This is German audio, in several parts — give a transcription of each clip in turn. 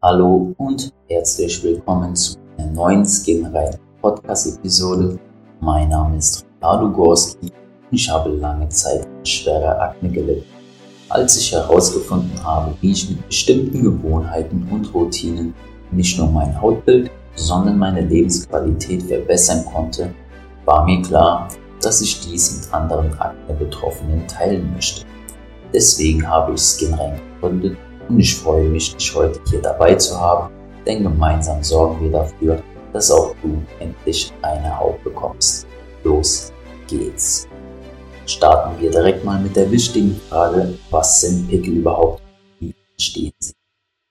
Hallo und herzlich willkommen zu einer neuen Skinreihe Podcast-Episode. Mein Name ist Ricardo Gorski und ich habe lange Zeit an schwerer Akne gelitten. Als ich herausgefunden habe, wie ich mit bestimmten Gewohnheiten und Routinen nicht nur mein Hautbild, sondern meine Lebensqualität verbessern konnte, war mir klar, dass ich dies mit anderen Akne-Betroffenen teilen möchte. Deswegen habe ich Skinrein gegründet und ich freue mich, dich heute hier dabei zu haben, denn gemeinsam sorgen wir dafür, dass auch du endlich eine Haut bekommst. Los geht's. Starten wir direkt mal mit der wichtigen Frage, was sind Pickel überhaupt? Wie entstehen sie?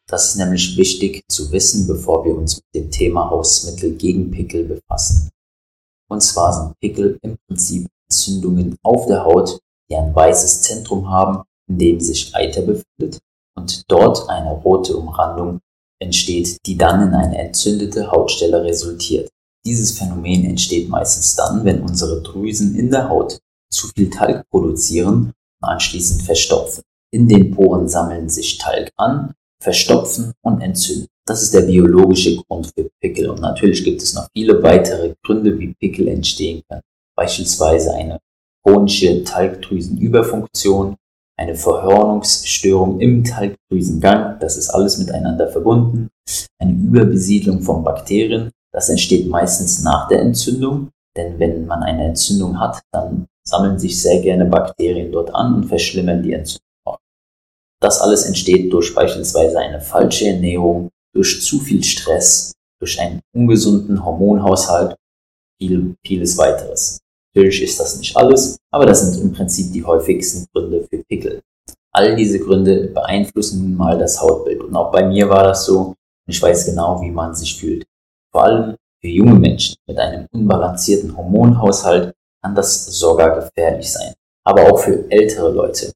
Das ist nämlich wichtig zu wissen, bevor wir uns mit dem Thema Hausmittel gegen Pickel befassen. Und zwar sind Pickel im Prinzip Entzündungen auf der Haut, die ein weißes Zentrum haben, in dem sich Eiter befindet und dort eine rote Umrandung entsteht, die dann in eine entzündete Hautstelle resultiert. Dieses Phänomen entsteht meistens dann, wenn unsere Drüsen in der Haut zu viel Talg produzieren und anschließend verstopfen. In den Poren sammeln sich Talg an, verstopfen und entzünden. Das ist der biologische Grund für Pickel und natürlich gibt es noch viele weitere Gründe, wie Pickel entstehen können. Beispielsweise eine chronische Talgdrüsenüberfunktion, eine Verhörnungsstörung im Talgdrüsengang, das ist alles miteinander verbunden, eine Überbesiedlung von Bakterien, das entsteht meistens nach der Entzündung, denn wenn man eine Entzündung hat, dann sammeln sich sehr gerne Bakterien dort an und verschlimmern die Entzündung. Das alles entsteht durch beispielsweise eine falsche Ernährung, durch zu viel Stress, durch einen ungesunden Hormonhaushalt, viel, vieles weiteres. Natürlich ist das nicht alles, aber das sind im Prinzip die häufigsten Gründe für Pickel. All diese Gründe beeinflussen nun mal das Hautbild und auch bei mir war das so ich weiß genau, wie man sich fühlt. Vor allem für junge Menschen mit einem unbalancierten Hormonhaushalt kann das sogar gefährlich sein. Aber auch für ältere Leute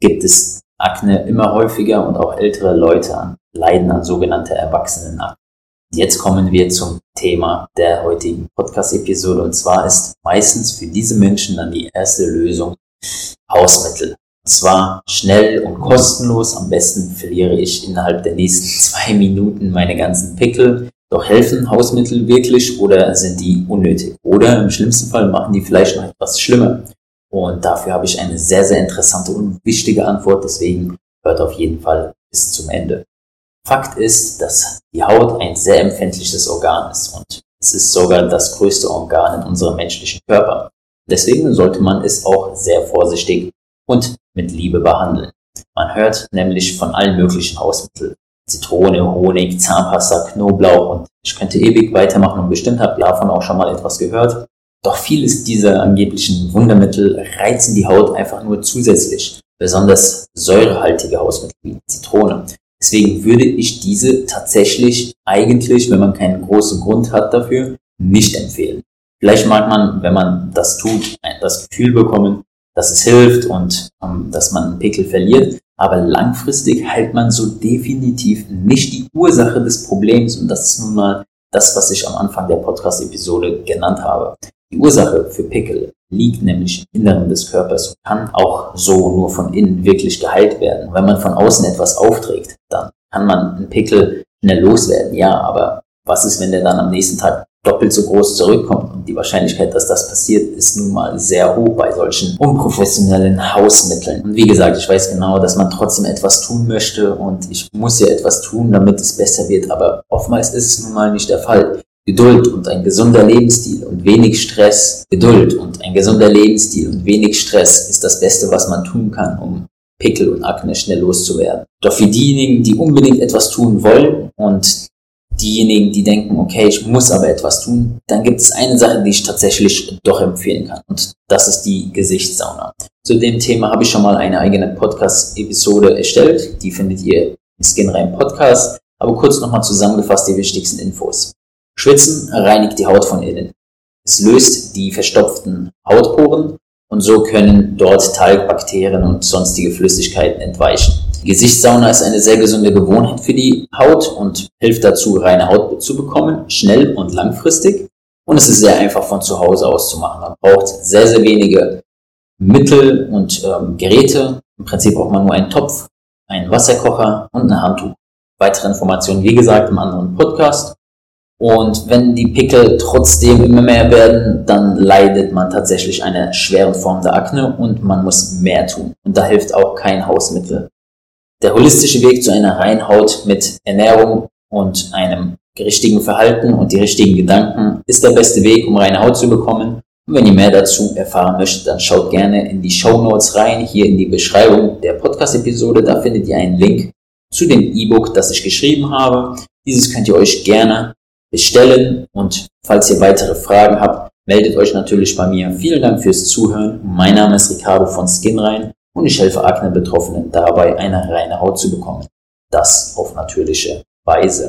gibt es Akne immer häufiger und auch ältere Leute leiden an sogenannter Erwachsenenakne. Jetzt kommen wir zum Thema der heutigen Podcast-Episode und zwar ist meistens für diese Menschen dann die erste Lösung Hausmittel. Und zwar schnell und kostenlos. Am besten verliere ich innerhalb der nächsten zwei Minuten meine ganzen Pickel. Doch helfen Hausmittel wirklich oder sind die unnötig? Oder im schlimmsten Fall machen die vielleicht noch etwas schlimmer. Und dafür habe ich eine sehr, sehr interessante und wichtige Antwort. Deswegen hört auf jeden Fall bis zum Ende. Fakt ist, dass die Haut ein sehr empfindliches Organ ist und es ist sogar das größte Organ in unserem menschlichen Körper. Deswegen sollte man es auch sehr vorsichtig und mit Liebe behandeln. Man hört nämlich von allen möglichen Hausmitteln. Zitrone, Honig, Zahnpasta, Knoblauch und ich könnte ewig weitermachen und bestimmt habt ihr davon auch schon mal etwas gehört. Doch vieles dieser angeblichen Wundermittel reizen die Haut einfach nur zusätzlich. Besonders säurehaltige Hausmittel wie Zitrone Deswegen würde ich diese tatsächlich eigentlich, wenn man keinen großen Grund hat dafür, nicht empfehlen. Vielleicht mag man, wenn man das tut, das Gefühl bekommen, dass es hilft und ähm, dass man einen Pickel verliert. Aber langfristig hält man so definitiv nicht die Ursache des Problems. Und das ist nun mal das, was ich am Anfang der Podcast-Episode genannt habe. Die Ursache für Pickel liegt nämlich im Inneren des Körpers und kann auch so nur von innen wirklich geheilt werden. Wenn man von außen etwas aufträgt, dann kann man einen Pickel schnell loswerden, ja, aber was ist, wenn der dann am nächsten Tag doppelt so groß zurückkommt? Und die Wahrscheinlichkeit, dass das passiert, ist nun mal sehr hoch bei solchen unprofessionellen Hausmitteln. Und wie gesagt, ich weiß genau, dass man trotzdem etwas tun möchte und ich muss ja etwas tun, damit es besser wird, aber oftmals ist es nun mal nicht der Fall. Geduld und ein gesunder Lebensstil und wenig Stress. Geduld und ein gesunder Lebensstil und wenig Stress ist das Beste, was man tun kann, um Pickel und Akne schnell loszuwerden. Doch für diejenigen, die unbedingt etwas tun wollen und diejenigen, die denken, okay, ich muss aber etwas tun, dann gibt es eine Sache, die ich tatsächlich doch empfehlen kann. Und das ist die Gesichtssauna. Zu dem Thema habe ich schon mal eine eigene Podcast-Episode erstellt. Die findet ihr im Skinrein Podcast. Aber kurz nochmal zusammengefasst die wichtigsten Infos. Schwitzen reinigt die Haut von innen. Es löst die verstopften Hautporen und so können dort Talgbakterien und sonstige Flüssigkeiten entweichen. Gesichtssauna ist eine sehr gesunde Gewohnheit für die Haut und hilft dazu, reine Haut zu bekommen, schnell und langfristig. Und es ist sehr einfach von zu Hause aus zu machen. Man braucht sehr, sehr wenige Mittel und ähm, Geräte. Im Prinzip braucht man nur einen Topf, einen Wasserkocher und ein Handtuch. weitere Informationen, wie gesagt, im anderen Podcast. Und wenn die Pickel trotzdem immer mehr werden, dann leidet man tatsächlich eine schwere Form der Akne und man muss mehr tun. Und da hilft auch kein Hausmittel. Der holistische Weg zu einer Reinhaut mit Ernährung und einem richtigen Verhalten und die richtigen Gedanken ist der beste Weg, um reine Haut zu bekommen. Und wenn ihr mehr dazu erfahren möchtet, dann schaut gerne in die Show Notes rein, hier in die Beschreibung der Podcast-Episode. Da findet ihr einen Link zu dem E-Book, das ich geschrieben habe. Dieses könnt ihr euch gerne bestellen und falls ihr weitere Fragen habt, meldet euch natürlich bei mir. Vielen Dank fürs Zuhören. Mein Name ist Ricardo von Skinrein und ich helfe Akne-Betroffenen dabei, eine reine Haut zu bekommen. Das auf natürliche Weise.